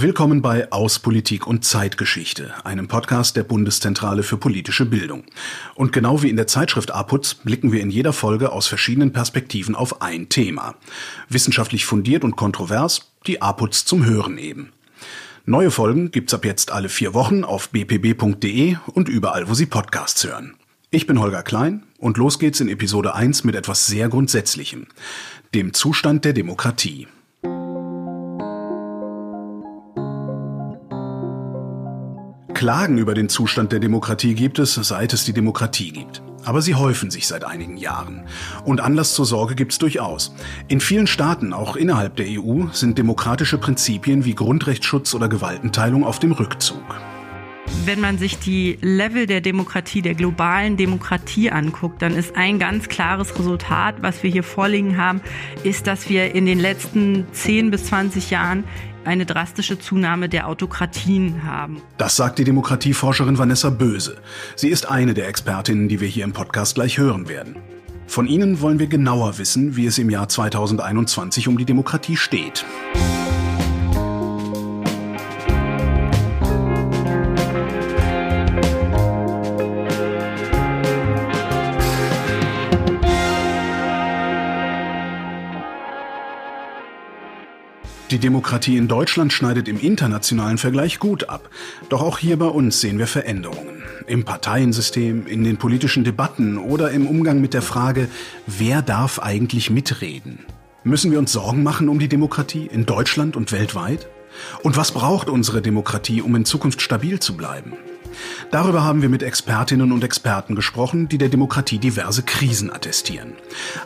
Willkommen bei Aus Politik und Zeitgeschichte, einem Podcast der Bundeszentrale für politische Bildung. Und genau wie in der Zeitschrift APUZ blicken wir in jeder Folge aus verschiedenen Perspektiven auf ein Thema. Wissenschaftlich fundiert und kontrovers, die APUZ zum Hören eben. Neue Folgen gibt's ab jetzt alle vier Wochen auf bpb.de und überall, wo Sie Podcasts hören. Ich bin Holger Klein und los geht's in Episode 1 mit etwas sehr Grundsätzlichem, dem Zustand der Demokratie. Klagen über den Zustand der Demokratie gibt es, seit es die Demokratie gibt. Aber sie häufen sich seit einigen Jahren. Und Anlass zur Sorge gibt es durchaus. In vielen Staaten, auch innerhalb der EU, sind demokratische Prinzipien wie Grundrechtsschutz oder Gewaltenteilung auf dem Rückzug. Wenn man sich die Level der Demokratie, der globalen Demokratie anguckt, dann ist ein ganz klares Resultat, was wir hier vorliegen haben, ist, dass wir in den letzten 10 bis 20 Jahren eine drastische Zunahme der Autokratien haben. Das sagt die Demokratieforscherin Vanessa Böse. Sie ist eine der Expertinnen, die wir hier im Podcast gleich hören werden. Von Ihnen wollen wir genauer wissen, wie es im Jahr 2021 um die Demokratie steht. Die Demokratie in Deutschland schneidet im internationalen Vergleich gut ab. Doch auch hier bei uns sehen wir Veränderungen. Im Parteiensystem, in den politischen Debatten oder im Umgang mit der Frage, wer darf eigentlich mitreden? Müssen wir uns Sorgen machen um die Demokratie in Deutschland und weltweit? Und was braucht unsere Demokratie, um in Zukunft stabil zu bleiben? Darüber haben wir mit Expertinnen und Experten gesprochen, die der Demokratie diverse Krisen attestieren.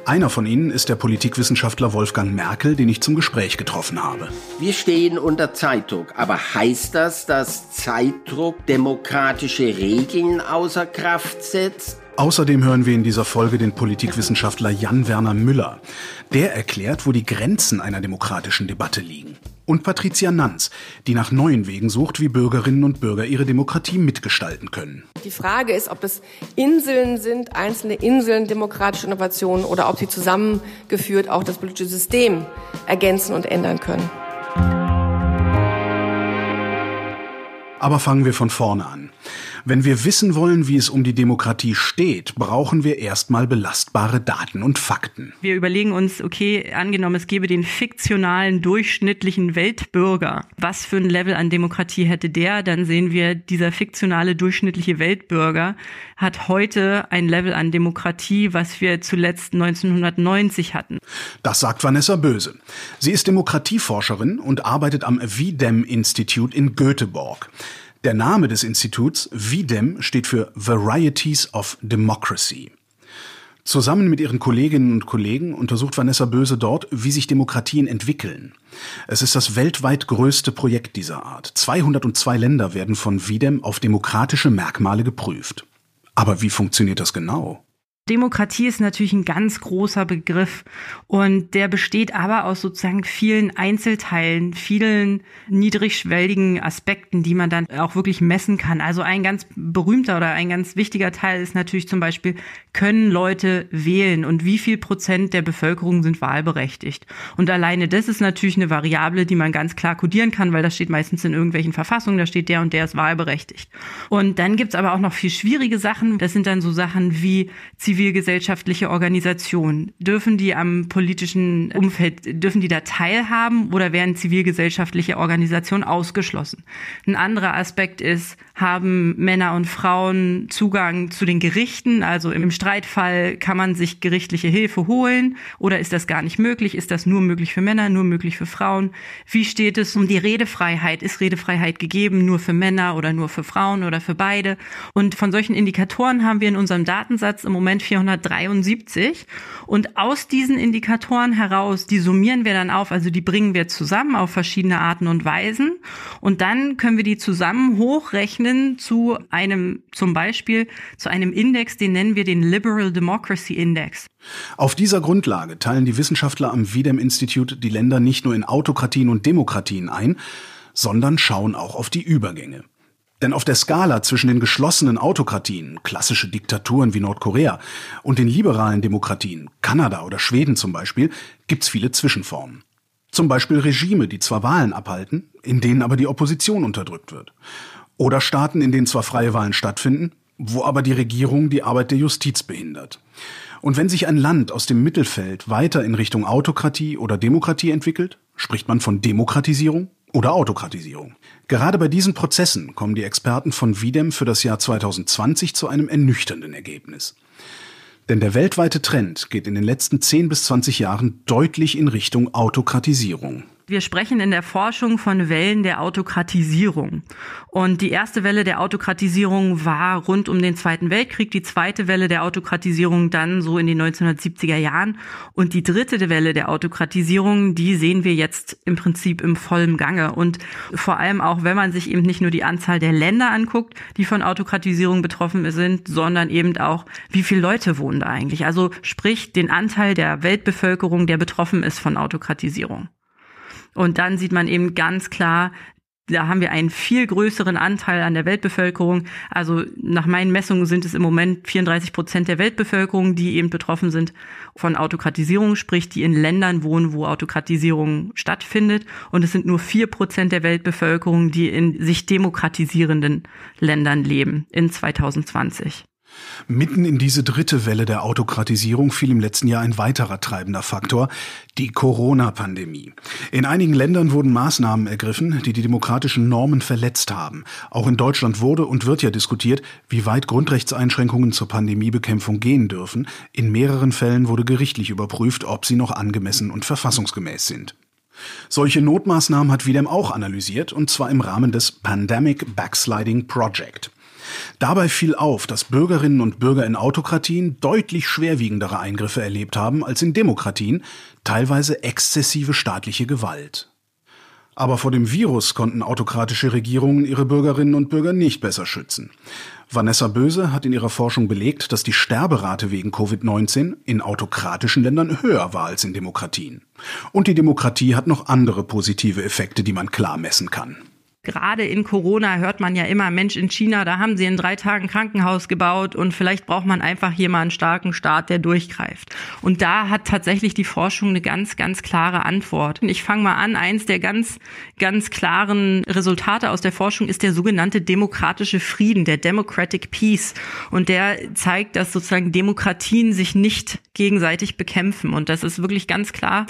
Einer von ihnen ist der Politikwissenschaftler Wolfgang Merkel, den ich zum Gespräch getroffen habe. Wir stehen unter Zeitdruck, aber heißt das, dass Zeitdruck demokratische Regeln außer Kraft setzt? Außerdem hören wir in dieser Folge den Politikwissenschaftler Jan Werner Müller. Der erklärt, wo die Grenzen einer demokratischen Debatte liegen und Patricia Nanz, die nach neuen Wegen sucht, wie Bürgerinnen und Bürger ihre Demokratie mitgestalten können. Die Frage ist, ob das Inseln sind, einzelne Inseln demokratische Innovationen oder ob sie zusammengeführt auch das politische System ergänzen und ändern können. Aber fangen wir von vorne an. Wenn wir wissen wollen, wie es um die Demokratie steht, brauchen wir erstmal belastbare Daten und Fakten. Wir überlegen uns, okay, angenommen, es gäbe den fiktionalen, durchschnittlichen Weltbürger. Was für ein Level an Demokratie hätte der? Dann sehen wir, dieser fiktionale, durchschnittliche Weltbürger hat heute ein Level an Demokratie, was wir zuletzt 1990 hatten. Das sagt Vanessa Böse. Sie ist Demokratieforscherin und arbeitet am VDEM Institute in Göteborg. Der Name des Instituts, VDEM, steht für Varieties of Democracy. Zusammen mit ihren Kolleginnen und Kollegen untersucht Vanessa Böse dort, wie sich Demokratien entwickeln. Es ist das weltweit größte Projekt dieser Art. 202 Länder werden von VDEM auf demokratische Merkmale geprüft. Aber wie funktioniert das genau? Demokratie ist natürlich ein ganz großer Begriff und der besteht aber aus sozusagen vielen Einzelteilen, vielen niedrigschwelligen Aspekten, die man dann auch wirklich messen kann. Also ein ganz berühmter oder ein ganz wichtiger Teil ist natürlich zum Beispiel, können Leute wählen und wie viel Prozent der Bevölkerung sind wahlberechtigt? Und alleine das ist natürlich eine Variable, die man ganz klar kodieren kann, weil das steht meistens in irgendwelchen Verfassungen, da steht der und der ist wahlberechtigt. Und dann gibt's aber auch noch viel schwierige Sachen. Das sind dann so Sachen wie zivilgesellschaftliche Organisationen? Dürfen die am politischen Umfeld, dürfen die da teilhaben oder werden zivilgesellschaftliche Organisationen ausgeschlossen? Ein anderer Aspekt ist, haben Männer und Frauen Zugang zu den Gerichten? Also im Streitfall kann man sich gerichtliche Hilfe holen oder ist das gar nicht möglich? Ist das nur möglich für Männer, nur möglich für Frauen? Wie steht es um die Redefreiheit? Ist Redefreiheit gegeben nur für Männer oder nur für Frauen oder für beide? Und von solchen Indikatoren haben wir in unserem Datensatz im Moment 473. Und aus diesen Indikatoren heraus, die summieren wir dann auf, also die bringen wir zusammen auf verschiedene Arten und Weisen. Und dann können wir die zusammen hochrechnen zu einem, zum Beispiel zu einem Index, den nennen wir den Liberal Democracy Index. Auf dieser Grundlage teilen die Wissenschaftler am Wiedem Institute die Länder nicht nur in Autokratien und Demokratien ein, sondern schauen auch auf die Übergänge. Denn auf der Skala zwischen den geschlossenen Autokratien, klassische Diktaturen wie Nordkorea, und den liberalen Demokratien, Kanada oder Schweden zum Beispiel, gibt's viele Zwischenformen. Zum Beispiel Regime, die zwar Wahlen abhalten, in denen aber die Opposition unterdrückt wird. Oder Staaten, in denen zwar freie Wahlen stattfinden, wo aber die Regierung die Arbeit der Justiz behindert. Und wenn sich ein Land aus dem Mittelfeld weiter in Richtung Autokratie oder Demokratie entwickelt, spricht man von Demokratisierung oder Autokratisierung. Gerade bei diesen Prozessen kommen die Experten von Videm für das Jahr 2020 zu einem ernüchternden Ergebnis. Denn der weltweite Trend geht in den letzten 10 bis 20 Jahren deutlich in Richtung Autokratisierung. Wir sprechen in der Forschung von Wellen der Autokratisierung. Und die erste Welle der Autokratisierung war rund um den Zweiten Weltkrieg, die zweite Welle der Autokratisierung dann so in den 1970er Jahren. Und die dritte Welle der Autokratisierung, die sehen wir jetzt im Prinzip im vollen Gange. Und vor allem auch, wenn man sich eben nicht nur die Anzahl der Länder anguckt, die von Autokratisierung betroffen sind, sondern eben auch, wie viele Leute wohnen da eigentlich. Also sprich den Anteil der Weltbevölkerung, der betroffen ist von Autokratisierung. Und dann sieht man eben ganz klar, da haben wir einen viel größeren Anteil an der Weltbevölkerung. Also nach meinen Messungen sind es im Moment 34 Prozent der Weltbevölkerung, die eben betroffen sind von Autokratisierung, sprich die in Ländern wohnen, wo Autokratisierung stattfindet. Und es sind nur vier Prozent der Weltbevölkerung, die in sich demokratisierenden Ländern leben in 2020. Mitten in diese dritte Welle der Autokratisierung fiel im letzten Jahr ein weiterer treibender Faktor, die Corona-Pandemie. In einigen Ländern wurden Maßnahmen ergriffen, die die demokratischen Normen verletzt haben. Auch in Deutschland wurde und wird ja diskutiert, wie weit Grundrechtseinschränkungen zur Pandemiebekämpfung gehen dürfen. In mehreren Fällen wurde gerichtlich überprüft, ob sie noch angemessen und verfassungsgemäß sind. Solche Notmaßnahmen hat Wiedem auch analysiert, und zwar im Rahmen des Pandemic Backsliding Project. Dabei fiel auf, dass Bürgerinnen und Bürger in Autokratien deutlich schwerwiegendere Eingriffe erlebt haben als in Demokratien, teilweise exzessive staatliche Gewalt. Aber vor dem Virus konnten autokratische Regierungen ihre Bürgerinnen und Bürger nicht besser schützen. Vanessa Böse hat in ihrer Forschung belegt, dass die Sterberate wegen Covid-19 in autokratischen Ländern höher war als in Demokratien. Und die Demokratie hat noch andere positive Effekte, die man klar messen kann. Gerade in Corona hört man ja immer, Mensch, in China, da haben sie in drei Tagen Krankenhaus gebaut und vielleicht braucht man einfach hier mal einen starken Staat, der durchgreift. Und da hat tatsächlich die Forschung eine ganz, ganz klare Antwort. Ich fange mal an. Eins der ganz, ganz klaren Resultate aus der Forschung ist der sogenannte demokratische Frieden, der Democratic Peace. Und der zeigt, dass sozusagen Demokratien sich nicht gegenseitig bekämpfen. Und das ist wirklich ganz klar.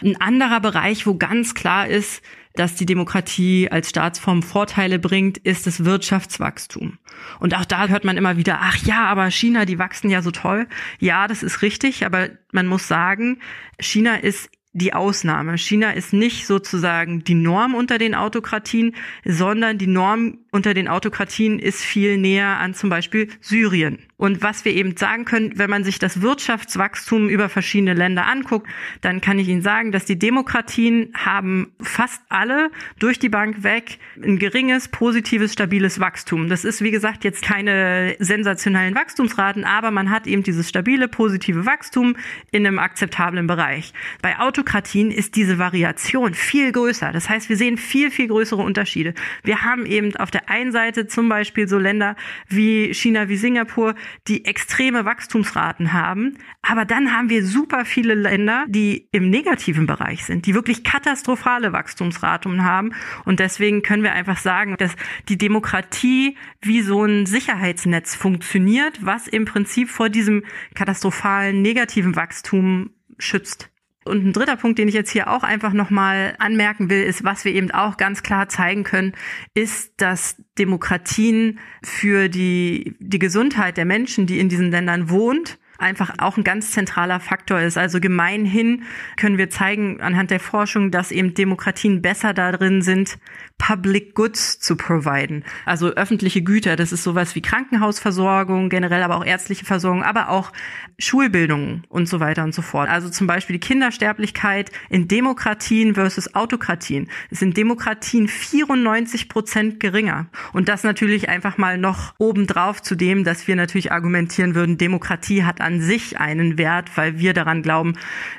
Ein anderer Bereich, wo ganz klar ist, dass die Demokratie als Staatsform Vorteile bringt, ist das Wirtschaftswachstum. Und auch da hört man immer wieder, ach ja, aber China, die wachsen ja so toll. Ja, das ist richtig, aber man muss sagen, China ist die Ausnahme. China ist nicht sozusagen die Norm unter den Autokratien, sondern die Norm unter den Autokratien ist viel näher an zum Beispiel Syrien. Und was wir eben sagen können, wenn man sich das Wirtschaftswachstum über verschiedene Länder anguckt, dann kann ich Ihnen sagen, dass die Demokratien haben fast alle durch die Bank weg ein geringes, positives, stabiles Wachstum. Das ist, wie gesagt, jetzt keine sensationellen Wachstumsraten, aber man hat eben dieses stabile, positive Wachstum in einem akzeptablen Bereich. Bei Autokratien ist diese Variation viel größer. Das heißt, wir sehen viel, viel größere Unterschiede. Wir haben eben auf der einen Seite zum Beispiel so Länder wie China, wie Singapur, die extreme Wachstumsraten haben. Aber dann haben wir super viele Länder, die im negativen Bereich sind, die wirklich katastrophale Wachstumsraten haben. Und deswegen können wir einfach sagen, dass die Demokratie wie so ein Sicherheitsnetz funktioniert, was im Prinzip vor diesem katastrophalen negativen Wachstum schützt. Und ein dritter Punkt, den ich jetzt hier auch einfach nochmal anmerken will, ist, was wir eben auch ganz klar zeigen können, ist, dass Demokratien für die, die Gesundheit der Menschen, die in diesen Ländern wohnt, einfach auch ein ganz zentraler Faktor ist. Also gemeinhin können wir zeigen anhand der Forschung, dass eben Demokratien besser darin sind, Public Goods zu providen. Also öffentliche Güter. Das ist sowas wie Krankenhausversorgung, generell aber auch ärztliche Versorgung, aber auch Schulbildung und so weiter und so fort. Also zum Beispiel die Kindersterblichkeit in Demokratien versus Autokratien ist in Demokratien 94 Prozent geringer. Und das natürlich einfach mal noch obendrauf zu dem, dass wir natürlich argumentieren würden, Demokratie hat an sich einen Wert, weil wir daran glauben,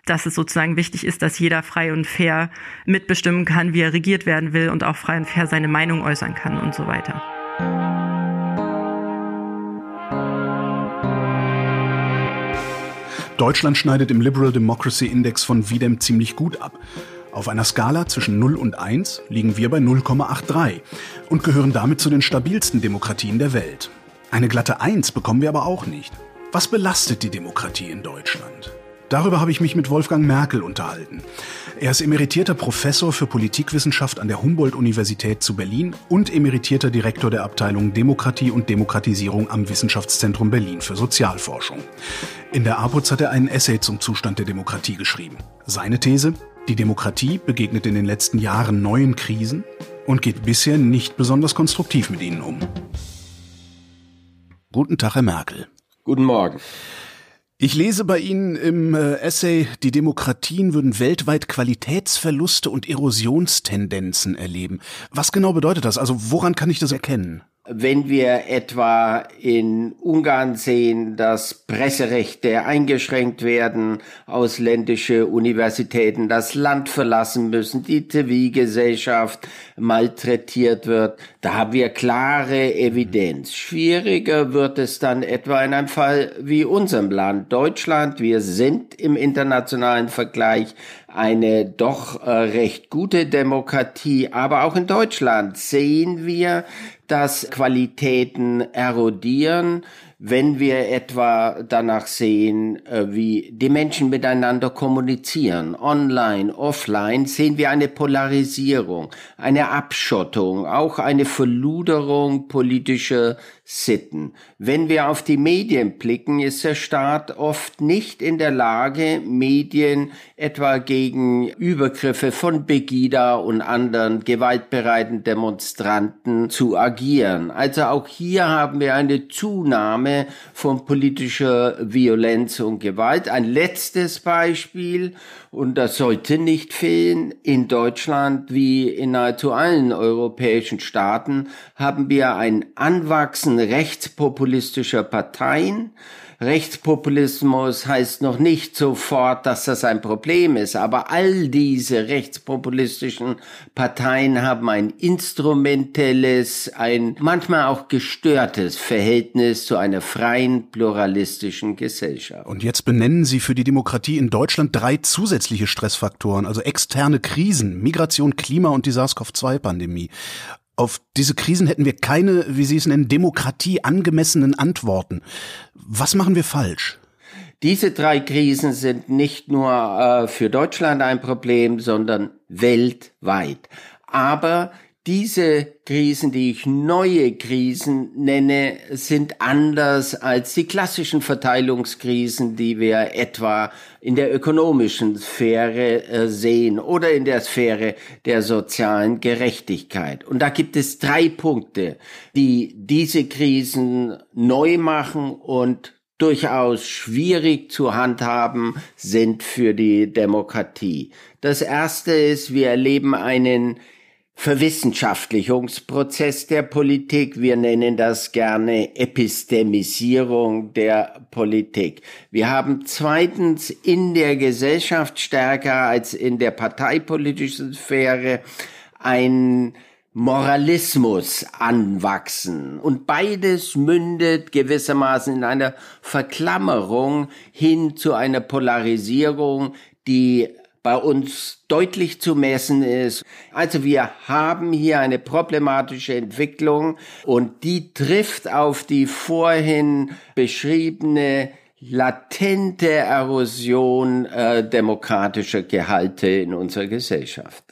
dass es sozusagen wichtig ist, dass jeder frei und fair mitbestimmen kann, wie er regiert werden will und auch frei und fair seine Meinung äußern kann und so weiter. Deutschland schneidet im Liberal Democracy Index von Videm ziemlich gut ab. Auf einer Skala zwischen 0 und 1 liegen wir bei 0,83 und gehören damit zu den stabilsten Demokratien der Welt. Eine glatte 1 bekommen wir aber auch nicht. Was belastet die Demokratie in Deutschland? Darüber habe ich mich mit Wolfgang Merkel unterhalten. Er ist emeritierter Professor für Politikwissenschaft an der Humboldt-Universität zu Berlin und emeritierter Direktor der Abteilung Demokratie und Demokratisierung am Wissenschaftszentrum Berlin für Sozialforschung. In der APOZ hat er einen Essay zum Zustand der Demokratie geschrieben. Seine These? Die Demokratie begegnet in den letzten Jahren neuen Krisen und geht bisher nicht besonders konstruktiv mit ihnen um. Guten Tag, Herr Merkel. Guten Morgen. Ich lese bei Ihnen im äh, Essay, die Demokratien würden weltweit Qualitätsverluste und Erosionstendenzen erleben. Was genau bedeutet das? Also woran kann ich das erkennen? Wenn wir etwa in Ungarn sehen, dass Presserechte eingeschränkt werden, ausländische Universitäten das Land verlassen müssen, die Zivilgesellschaft malträtiert wird, da haben wir klare Evidenz. Schwieriger wird es dann etwa in einem Fall wie unserem Land Deutschland. Wir sind im internationalen Vergleich eine doch äh, recht gute Demokratie, aber auch in Deutschland sehen wir, dass Qualitäten erodieren, wenn wir etwa danach sehen, äh, wie die Menschen miteinander kommunizieren, online, offline, sehen wir eine Polarisierung, eine Abschottung, auch eine Verluderung politischer Sitten. Wenn wir auf die Medien blicken, ist der Staat oft nicht in der Lage, Medien etwa gegen Übergriffe von Begida und anderen gewaltbereiten Demonstranten zu agieren. Also auch hier haben wir eine Zunahme von politischer Violenz und Gewalt. Ein letztes Beispiel, und das sollte nicht fehlen, in Deutschland wie in nahezu allen europäischen Staaten haben wir ein Anwachsen rechtspopulistischer Parteien. Rechtspopulismus heißt noch nicht sofort, dass das ein Problem ist, aber all diese rechtspopulistischen Parteien haben ein instrumentelles, ein manchmal auch gestörtes Verhältnis zu einer freien, pluralistischen Gesellschaft. Und jetzt benennen Sie für die Demokratie in Deutschland drei zusätzliche Stressfaktoren, also externe Krisen, Migration, Klima und die SARS-CoV-2-Pandemie. Auf diese Krisen hätten wir keine, wie Sie es nennen, Demokratie angemessenen Antworten. Was machen wir falsch? Diese drei Krisen sind nicht nur äh, für Deutschland ein Problem, sondern weltweit. Aber diese Krisen, die ich neue Krisen nenne, sind anders als die klassischen Verteilungskrisen, die wir etwa in der ökonomischen Sphäre äh, sehen oder in der Sphäre der sozialen Gerechtigkeit. Und da gibt es drei Punkte, die diese Krisen neu machen und durchaus schwierig zu handhaben sind für die Demokratie. Das erste ist, wir erleben einen Verwissenschaftlichungsprozess der Politik. Wir nennen das gerne Epistemisierung der Politik. Wir haben zweitens in der Gesellschaft stärker als in der parteipolitischen Sphäre ein Moralismus anwachsen. Und beides mündet gewissermaßen in einer Verklammerung hin zu einer Polarisierung, die bei uns deutlich zu messen ist. Also wir haben hier eine problematische Entwicklung und die trifft auf die vorhin beschriebene latente Erosion äh, demokratischer Gehalte in unserer Gesellschaft.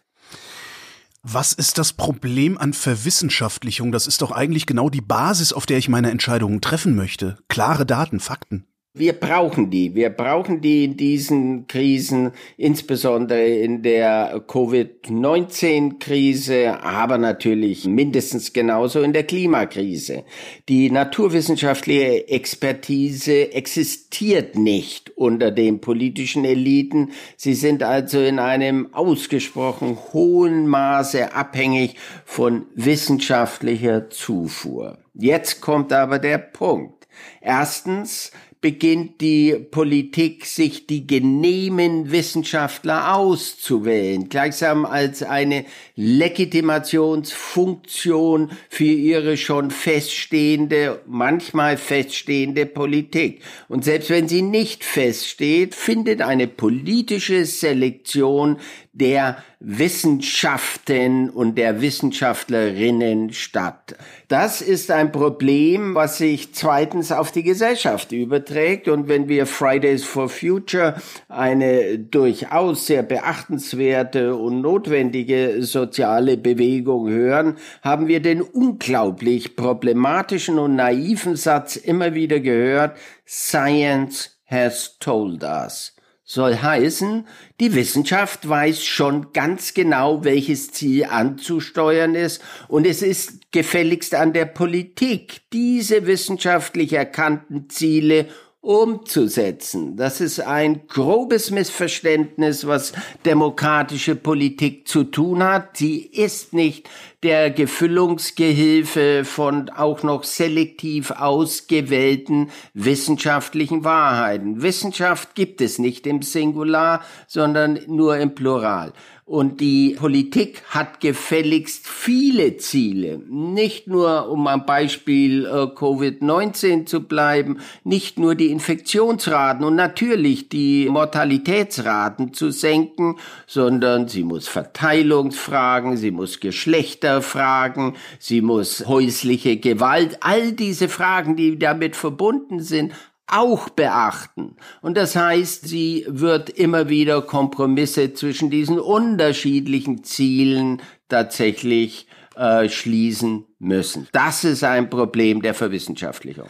Was ist das Problem an Verwissenschaftlichung? Das ist doch eigentlich genau die Basis, auf der ich meine Entscheidungen treffen möchte. Klare Daten, Fakten. Wir brauchen die. Wir brauchen die in diesen Krisen, insbesondere in der Covid-19-Krise, aber natürlich mindestens genauso in der Klimakrise. Die naturwissenschaftliche Expertise existiert nicht unter den politischen Eliten. Sie sind also in einem ausgesprochen hohen Maße abhängig von wissenschaftlicher Zufuhr. Jetzt kommt aber der Punkt. Erstens, beginnt die Politik, sich die genehmen Wissenschaftler auszuwählen, gleichsam als eine Legitimationsfunktion für ihre schon feststehende, manchmal feststehende Politik. Und selbst wenn sie nicht feststeht, findet eine politische Selektion der Wissenschaften und der Wissenschaftlerinnen statt. Das ist ein Problem, was sich zweitens auf die Gesellschaft überträgt. Und wenn wir Fridays for Future eine durchaus sehr beachtenswerte und notwendige soziale Bewegung hören, haben wir den unglaublich problematischen und naiven Satz immer wieder gehört, Science has told us soll heißen, die Wissenschaft weiß schon ganz genau, welches Ziel anzusteuern ist, und es ist gefälligst an der Politik, diese wissenschaftlich erkannten Ziele umzusetzen. Das ist ein grobes Missverständnis, was demokratische Politik zu tun hat. Sie ist nicht der Gefüllungsgehilfe von auch noch selektiv ausgewählten wissenschaftlichen Wahrheiten. Wissenschaft gibt es nicht im Singular, sondern nur im Plural. Und die Politik hat gefälligst viele Ziele. Nicht nur, um am Beispiel äh, Covid-19 zu bleiben, nicht nur die Infektionsraten und natürlich die Mortalitätsraten zu senken, sondern sie muss Verteilungsfragen, sie muss Geschlechterfragen, sie muss häusliche Gewalt, all diese Fragen, die damit verbunden sind, auch beachten. Und das heißt, sie wird immer wieder Kompromisse zwischen diesen unterschiedlichen Zielen tatsächlich äh, schließen müssen. Das ist ein Problem der Verwissenschaftlichung.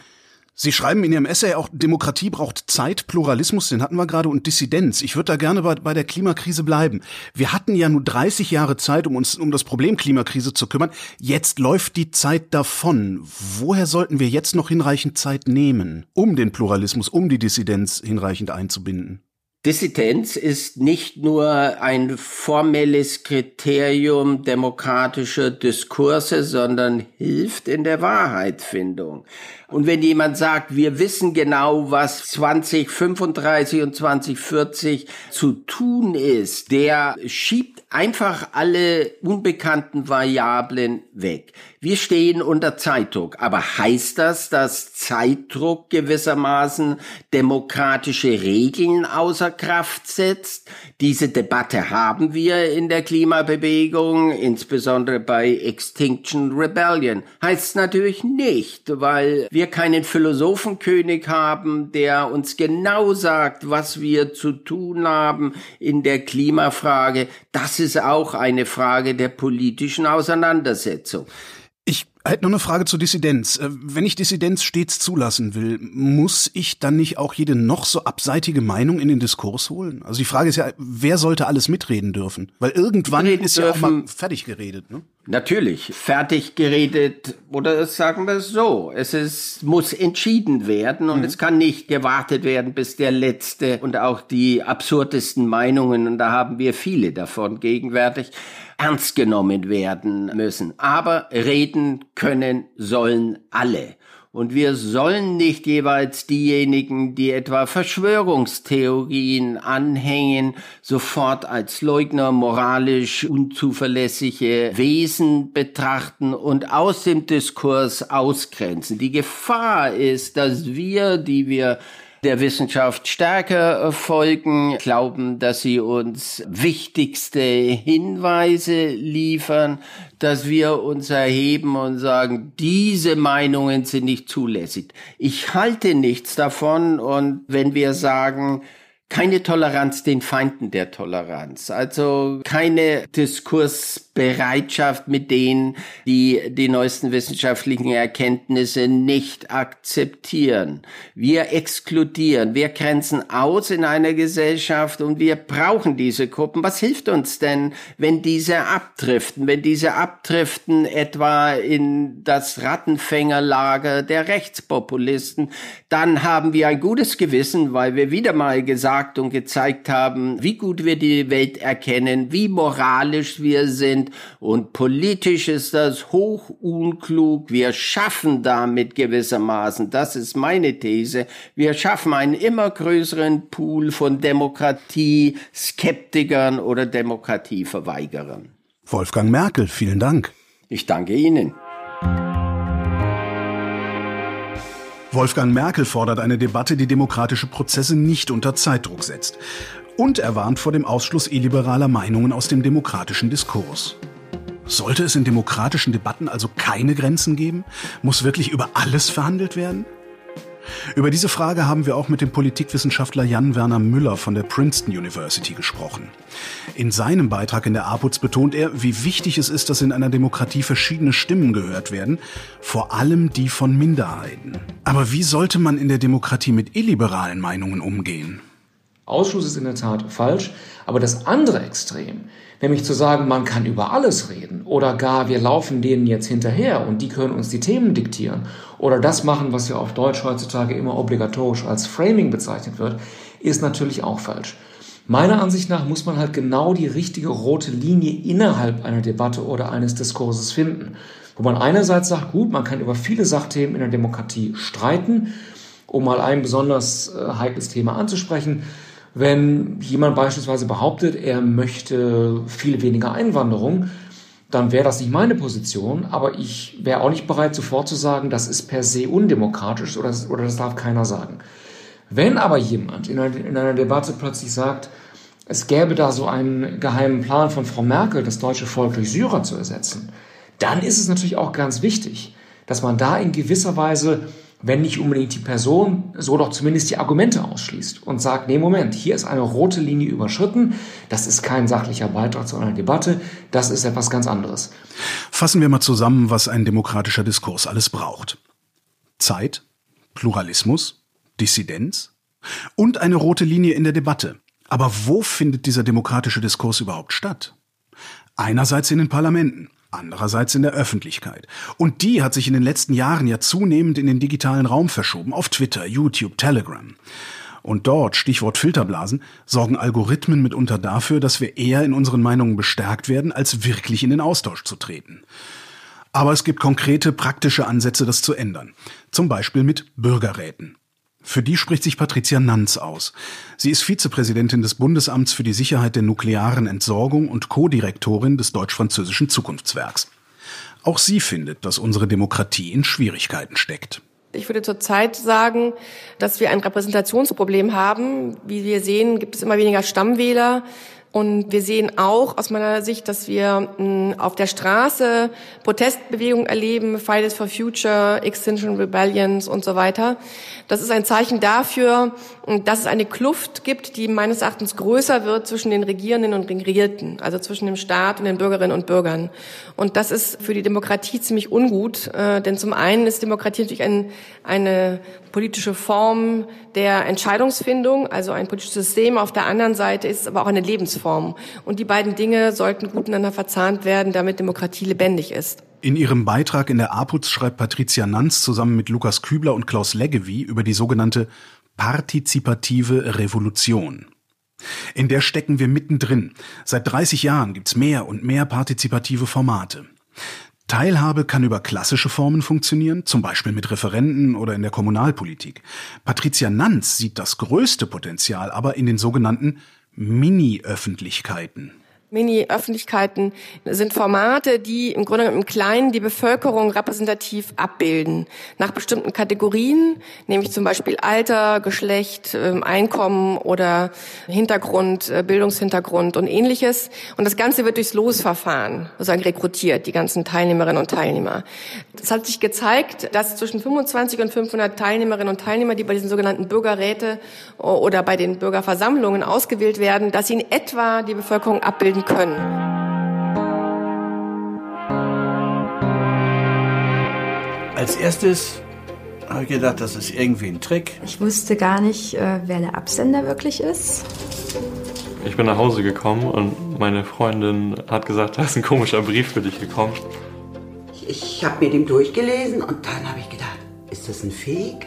Sie schreiben in Ihrem Essay auch, Demokratie braucht Zeit, Pluralismus, den hatten wir gerade, und Dissidenz. Ich würde da gerne bei, bei der Klimakrise bleiben. Wir hatten ja nur 30 Jahre Zeit, um uns um das Problem Klimakrise zu kümmern. Jetzt läuft die Zeit davon. Woher sollten wir jetzt noch hinreichend Zeit nehmen, um den Pluralismus, um die Dissidenz hinreichend einzubinden? Dissidenz ist nicht nur ein formelles Kriterium demokratischer Diskurse, sondern hilft in der Wahrheitfindung. Und wenn jemand sagt, wir wissen genau, was 2035 und 2040 zu tun ist, der schiebt einfach alle unbekannten Variablen weg. Wir stehen unter Zeitdruck. Aber heißt das, dass Zeitdruck gewissermaßen demokratische Regeln außer Kraft setzt? Diese Debatte haben wir in der Klimabewegung, insbesondere bei Extinction Rebellion. Heißt natürlich nicht, weil wir keinen Philosophenkönig haben, der uns genau sagt, was wir zu tun haben in der Klimafrage. Das ist auch eine Frage der politischen Auseinandersetzung. Ich hätte noch eine Frage zur Dissidenz. Äh, wenn ich Dissidenz stets zulassen will, muss ich dann nicht auch jede noch so abseitige Meinung in den Diskurs holen? Also die Frage ist ja, wer sollte alles mitreden dürfen? Weil irgendwann Reden ist ja auch mal fertig geredet, ne? Natürlich, fertig geredet oder sagen wir es so, es ist, muss entschieden werden und mhm. es kann nicht gewartet werden, bis der letzte und auch die absurdesten Meinungen, und da haben wir viele davon gegenwärtig, ernst genommen werden müssen. Aber reden können sollen alle. Und wir sollen nicht jeweils diejenigen, die etwa Verschwörungstheorien anhängen, sofort als Leugner moralisch unzuverlässige Wesen betrachten und aus dem Diskurs ausgrenzen. Die Gefahr ist, dass wir, die wir der Wissenschaft stärker folgen, glauben, dass sie uns wichtigste Hinweise liefern, dass wir uns erheben und sagen, diese Meinungen sind nicht zulässig. Ich halte nichts davon und wenn wir sagen, keine Toleranz den Feinden der Toleranz. Also keine Diskursbereitschaft mit denen, die die neuesten wissenschaftlichen Erkenntnisse nicht akzeptieren. Wir exkludieren, wir grenzen aus in einer Gesellschaft und wir brauchen diese Gruppen. Was hilft uns denn, wenn diese abdriften, wenn diese abdriften etwa in das Rattenfängerlager der Rechtspopulisten, dann haben wir ein gutes Gewissen, weil wir wieder mal gesagt und gezeigt haben, wie gut wir die Welt erkennen, wie moralisch wir sind, sind und politisch ist das hoch unklug. Wir schaffen damit gewissermaßen, das ist meine These, wir schaffen einen immer größeren Pool von Demokratie, Skeptikern oder Demokratieverweigerern. Wolfgang Merkel, vielen Dank. Ich danke Ihnen. Wolfgang Merkel fordert eine Debatte, die demokratische Prozesse nicht unter Zeitdruck setzt. Und er warnt vor dem Ausschluss illiberaler Meinungen aus dem demokratischen Diskurs. Sollte es in demokratischen Debatten also keine Grenzen geben? Muss wirklich über alles verhandelt werden? Über diese Frage haben wir auch mit dem Politikwissenschaftler Jan-Werner Müller von der Princeton University gesprochen. In seinem Beitrag in der APUZ betont er, wie wichtig es ist, dass in einer Demokratie verschiedene Stimmen gehört werden, vor allem die von Minderheiten. Aber wie sollte man in der Demokratie mit illiberalen Meinungen umgehen? Ausschluss ist in der Tat falsch, aber das andere Extrem, nämlich zu sagen, man kann über alles reden oder gar wir laufen denen jetzt hinterher und die können uns die Themen diktieren oder das machen, was ja auf Deutsch heutzutage immer obligatorisch als Framing bezeichnet wird, ist natürlich auch falsch. Meiner Ansicht nach muss man halt genau die richtige rote Linie innerhalb einer Debatte oder eines Diskurses finden, wo man einerseits sagt, gut, man kann über viele Sachthemen in der Demokratie streiten, um mal ein besonders äh, heikles Thema anzusprechen, wenn jemand beispielsweise behauptet, er möchte viel weniger Einwanderung, dann wäre das nicht meine Position, aber ich wäre auch nicht bereit, sofort zu sagen, das ist per se undemokratisch oder das, oder das darf keiner sagen. Wenn aber jemand in einer, in einer Debatte plötzlich sagt, es gäbe da so einen geheimen Plan von Frau Merkel, das deutsche Volk durch Syrer zu ersetzen, dann ist es natürlich auch ganz wichtig, dass man da in gewisser Weise wenn nicht unbedingt die Person, so doch zumindest die Argumente ausschließt und sagt, nee, Moment, hier ist eine rote Linie überschritten, das ist kein sachlicher Beitrag zu einer Debatte, das ist etwas ganz anderes. Fassen wir mal zusammen, was ein demokratischer Diskurs alles braucht. Zeit, Pluralismus, Dissidenz und eine rote Linie in der Debatte. Aber wo findet dieser demokratische Diskurs überhaupt statt? Einerseits in den Parlamenten, andererseits in der Öffentlichkeit. Und die hat sich in den letzten Jahren ja zunehmend in den digitalen Raum verschoben, auf Twitter, YouTube, Telegram. Und dort, Stichwort Filterblasen, sorgen Algorithmen mitunter dafür, dass wir eher in unseren Meinungen bestärkt werden, als wirklich in den Austausch zu treten. Aber es gibt konkrete, praktische Ansätze, das zu ändern. Zum Beispiel mit Bürgerräten. Für die spricht sich Patricia Nanz aus. Sie ist Vizepräsidentin des Bundesamts für die Sicherheit der nuklearen Entsorgung und Co-Direktorin des deutsch-französischen Zukunftswerks. Auch sie findet, dass unsere Demokratie in Schwierigkeiten steckt. Ich würde zurzeit sagen, dass wir ein Repräsentationsproblem haben. Wie wir sehen, gibt es immer weniger Stammwähler. Und wir sehen auch aus meiner Sicht, dass wir hm, auf der Straße Protestbewegungen erleben, Fridays for Future, Extinction Rebellions und so weiter. Das ist ein Zeichen dafür, hm, dass es eine Kluft gibt, die meines Erachtens größer wird zwischen den Regierenden und Regierten, also zwischen dem Staat und den Bürgerinnen und Bürgern. Und das ist für die Demokratie ziemlich ungut, äh, denn zum einen ist Demokratie natürlich ein, eine politische Form der Entscheidungsfindung, also ein politisches System. Auf der anderen Seite ist es aber auch eine Lebensform. Und die beiden Dinge sollten gut miteinander verzahnt werden, damit Demokratie lebendig ist. In ihrem Beitrag in der APUZ schreibt Patricia Nanz zusammen mit Lukas Kübler und Klaus Leggevi über die sogenannte partizipative Revolution. In der stecken wir mittendrin. Seit 30 Jahren gibt's mehr und mehr partizipative Formate. Teilhabe kann über klassische Formen funktionieren, zum Beispiel mit Referenten oder in der Kommunalpolitik. Patricia Nanz sieht das größte Potenzial aber in den sogenannten Mini-Öffentlichkeiten. Mini-Öffentlichkeiten sind Formate, die im Grunde im Kleinen die Bevölkerung repräsentativ abbilden. Nach bestimmten Kategorien, nämlich zum Beispiel Alter, Geschlecht, ähm, Einkommen oder Hintergrund, äh, Bildungshintergrund und ähnliches. Und das Ganze wird durchs Losverfahren sozusagen rekrutiert, die ganzen Teilnehmerinnen und Teilnehmer. Es hat sich gezeigt, dass zwischen 25 und 500 Teilnehmerinnen und Teilnehmer, die bei diesen sogenannten Bürgerräte oder bei den Bürgerversammlungen ausgewählt werden, dass sie in etwa die Bevölkerung abbilden können. Als erstes habe ich gedacht, das ist irgendwie ein Trick. Ich wusste gar nicht, äh, wer der Absender wirklich ist. Ich bin nach Hause gekommen und meine Freundin hat gesagt, da ist ein komischer Brief für dich gekommen. Ich, ich habe mir den durchgelesen und dann habe ich gedacht, ist das ein Fake?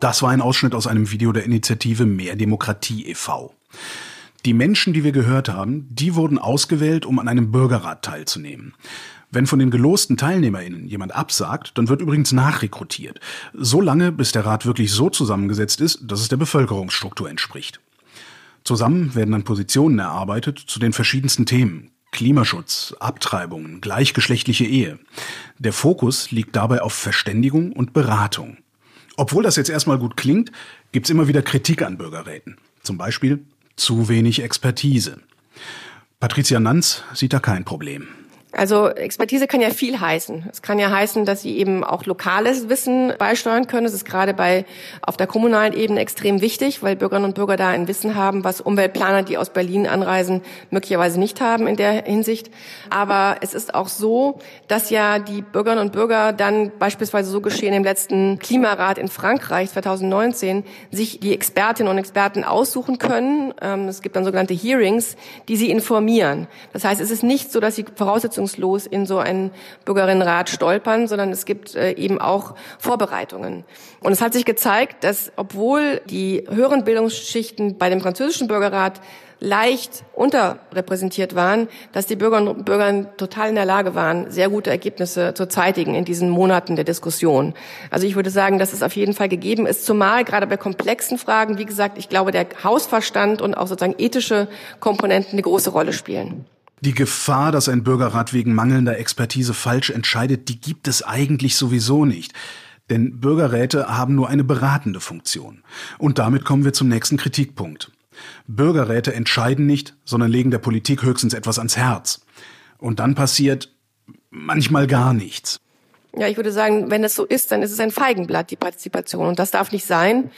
Das war ein Ausschnitt aus einem Video der Initiative Mehr Demokratie e.V. Die Menschen, die wir gehört haben, die wurden ausgewählt, um an einem Bürgerrat teilzunehmen. Wenn von den gelosten TeilnehmerInnen jemand absagt, dann wird übrigens nachrekrutiert. So lange, bis der Rat wirklich so zusammengesetzt ist, dass es der Bevölkerungsstruktur entspricht. Zusammen werden dann Positionen erarbeitet zu den verschiedensten Themen. Klimaschutz, Abtreibung, gleichgeschlechtliche Ehe. Der Fokus liegt dabei auf Verständigung und Beratung. Obwohl das jetzt erstmal gut klingt, gibt's immer wieder Kritik an Bürgerräten. Zum Beispiel zu wenig Expertise. Patricia Nanz sieht da kein Problem. Also Expertise kann ja viel heißen. Es kann ja heißen, dass sie eben auch lokales Wissen beisteuern können. Das ist gerade bei auf der kommunalen Ebene extrem wichtig, weil Bürgerinnen und Bürger da ein Wissen haben, was Umweltplaner, die aus Berlin anreisen, möglicherweise nicht haben in der Hinsicht. Aber es ist auch so, dass ja die Bürgerinnen und Bürger dann beispielsweise so geschehen im letzten Klimarat in Frankreich 2019 sich die Expertinnen und Experten aussuchen können. Ähm, es gibt dann sogenannte Hearings, die sie informieren. Das heißt, es ist nicht so, dass sie Voraussetzungen voraussetzungslos in so einen Bürgerinnenrat stolpern, sondern es gibt äh, eben auch Vorbereitungen. Und es hat sich gezeigt, dass obwohl die höheren Bildungsschichten bei dem französischen Bürgerrat leicht unterrepräsentiert waren, dass die Bürgerinnen und Bürger total in der Lage waren, sehr gute Ergebnisse zu zeitigen in diesen Monaten der Diskussion. Also ich würde sagen, dass es auf jeden Fall gegeben ist, zumal gerade bei komplexen Fragen, wie gesagt, ich glaube, der Hausverstand und auch sozusagen ethische Komponenten eine große Rolle spielen. Die Gefahr, dass ein Bürgerrat wegen mangelnder Expertise falsch entscheidet, die gibt es eigentlich sowieso nicht. Denn Bürgerräte haben nur eine beratende Funktion. Und damit kommen wir zum nächsten Kritikpunkt. Bürgerräte entscheiden nicht, sondern legen der Politik höchstens etwas ans Herz. Und dann passiert manchmal gar nichts. Ja, ich würde sagen, wenn es so ist, dann ist es ein Feigenblatt, die Partizipation. Und das darf nicht sein,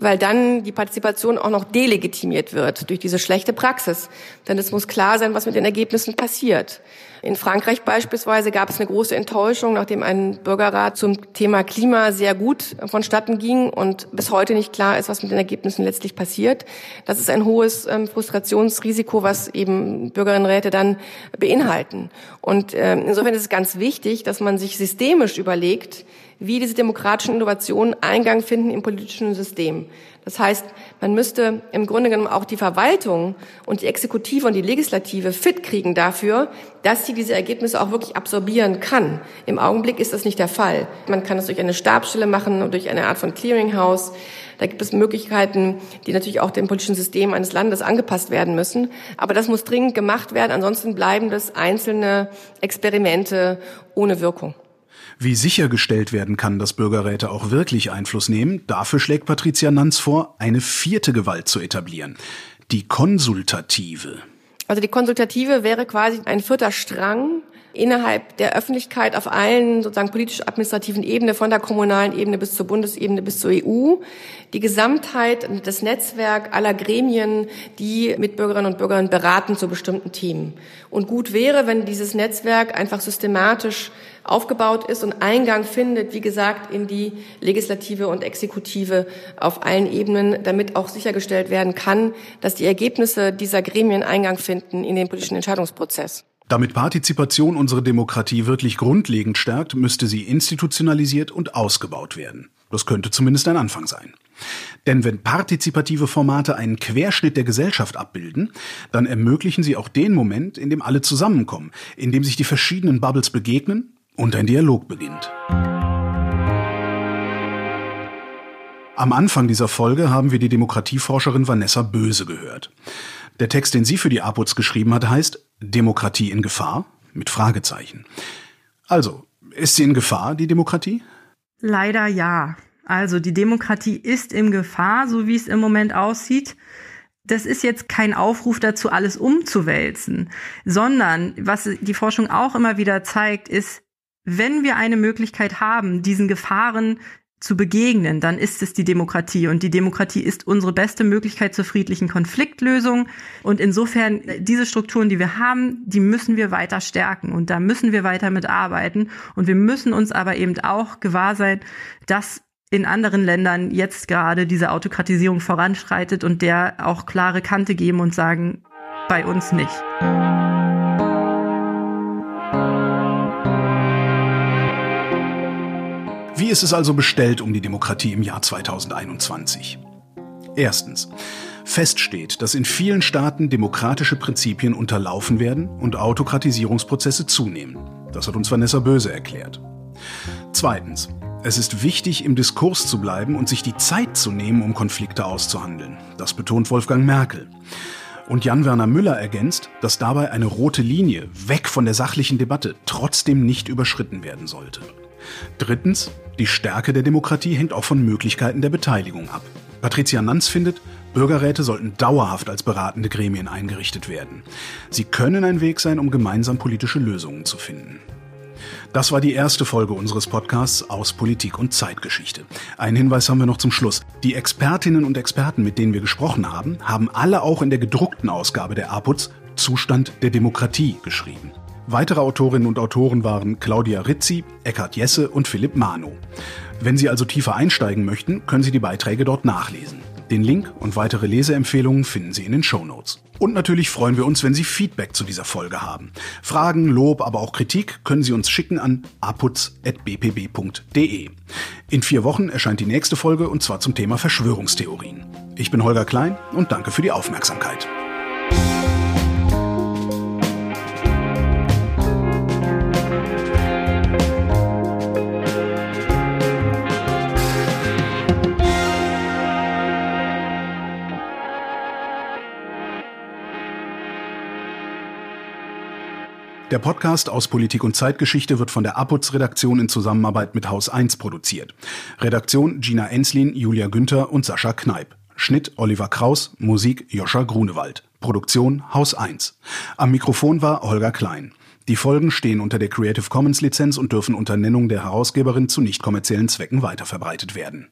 weil dann die Partizipation auch noch delegitimiert wird durch diese schlechte Praxis. Denn es muss klar sein, was mit den Ergebnissen passiert. In Frankreich beispielsweise gab es eine große Enttäuschung, nachdem ein Bürgerrat zum Thema Klima sehr gut vonstatten ging und bis heute nicht klar ist, was mit den Ergebnissen letztlich passiert. Das ist ein hohes ähm, Frustrationsrisiko, was eben Bürgerinnenräte dann beinhalten. Und ähm, insofern ist es ganz wichtig, dass man sich systemisch überlegt, wie diese demokratischen Innovationen Eingang finden im politischen System. Das heißt, man müsste im Grunde genommen auch die Verwaltung und die Exekutive und die Legislative fit kriegen dafür, dass sie diese Ergebnisse auch wirklich absorbieren kann. Im Augenblick ist das nicht der Fall. Man kann das durch eine Stabsstelle machen und durch eine Art von Clearinghouse. Da gibt es Möglichkeiten, die natürlich auch dem politischen System eines Landes angepasst werden müssen. Aber das muss dringend gemacht werden. Ansonsten bleiben das einzelne Experimente ohne Wirkung. Wie sichergestellt werden kann, dass Bürgerräte auch wirklich Einfluss nehmen, dafür schlägt Patricia Nanz vor, eine vierte Gewalt zu etablieren. Die konsultative. Also die konsultative wäre quasi ein vierter Strang innerhalb der Öffentlichkeit auf allen sozusagen politisch-administrativen Ebene, von der kommunalen Ebene bis zur Bundesebene bis zur EU, die Gesamtheit, das Netzwerk aller Gremien, die mit Bürgerinnen und Bürgern beraten zu bestimmten Themen. Und gut wäre, wenn dieses Netzwerk einfach systematisch aufgebaut ist und Eingang findet, wie gesagt, in die Legislative und Exekutive auf allen Ebenen, damit auch sichergestellt werden kann, dass die Ergebnisse dieser Gremien Eingang finden in den politischen Entscheidungsprozess. Damit Partizipation unsere Demokratie wirklich grundlegend stärkt, müsste sie institutionalisiert und ausgebaut werden. Das könnte zumindest ein Anfang sein. Denn wenn partizipative Formate einen Querschnitt der Gesellschaft abbilden, dann ermöglichen sie auch den Moment, in dem alle zusammenkommen, in dem sich die verschiedenen Bubbles begegnen und ein Dialog beginnt. Am Anfang dieser Folge haben wir die Demokratieforscherin Vanessa Böse gehört. Der Text, den sie für die APUZ geschrieben hat, heißt Demokratie in Gefahr? Mit Fragezeichen. Also, ist sie in Gefahr, die Demokratie? Leider ja. Also die Demokratie ist in Gefahr, so wie es im Moment aussieht das ist jetzt kein Aufruf dazu, alles umzuwälzen, sondern was die Forschung auch immer wieder zeigt, ist, wenn wir eine Möglichkeit haben, diesen Gefahren zu begegnen, dann ist es die Demokratie. Und die Demokratie ist unsere beste Möglichkeit zur friedlichen Konfliktlösung. Und insofern, diese Strukturen, die wir haben, die müssen wir weiter stärken. Und da müssen wir weiter mitarbeiten. Und wir müssen uns aber eben auch gewahr sein, dass in anderen Ländern jetzt gerade diese Autokratisierung voranschreitet und der auch klare Kante geben und sagen, bei uns nicht. Wie ist es also bestellt um die Demokratie im Jahr 2021? Erstens. Fest steht, dass in vielen Staaten demokratische Prinzipien unterlaufen werden und Autokratisierungsprozesse zunehmen. Das hat uns Vanessa Böse erklärt. Zweitens. Es ist wichtig, im Diskurs zu bleiben und sich die Zeit zu nehmen, um Konflikte auszuhandeln. Das betont Wolfgang Merkel. Und Jan-Werner Müller ergänzt, dass dabei eine rote Linie weg von der sachlichen Debatte trotzdem nicht überschritten werden sollte. Drittens, die Stärke der Demokratie hängt auch von Möglichkeiten der Beteiligung ab. Patricia Nanz findet, Bürgerräte sollten dauerhaft als beratende Gremien eingerichtet werden. Sie können ein Weg sein, um gemeinsam politische Lösungen zu finden. Das war die erste Folge unseres Podcasts aus Politik und Zeitgeschichte. Einen Hinweis haben wir noch zum Schluss. Die Expertinnen und Experten, mit denen wir gesprochen haben, haben alle auch in der gedruckten Ausgabe der APUZ Zustand der Demokratie geschrieben. Weitere Autorinnen und Autoren waren Claudia Rizzi, Eckhard Jesse und Philipp Mano. Wenn Sie also tiefer einsteigen möchten, können Sie die Beiträge dort nachlesen. Den Link und weitere Leseempfehlungen finden Sie in den Show Notes. Und natürlich freuen wir uns, wenn Sie Feedback zu dieser Folge haben. Fragen, Lob, aber auch Kritik können Sie uns schicken an aputz.bpb.de. In vier Wochen erscheint die nächste Folge und zwar zum Thema Verschwörungstheorien. Ich bin Holger Klein und danke für die Aufmerksamkeit. Der Podcast aus Politik und Zeitgeschichte wird von der APUZ-Redaktion in Zusammenarbeit mit Haus 1 produziert. Redaktion Gina Enslin, Julia Günther und Sascha Kneip. Schnitt Oliver Kraus, Musik Joscha Grunewald. Produktion Haus 1. Am Mikrofon war Holger Klein. Die Folgen stehen unter der Creative Commons Lizenz und dürfen unter Nennung der Herausgeberin zu nicht kommerziellen Zwecken weiterverbreitet werden.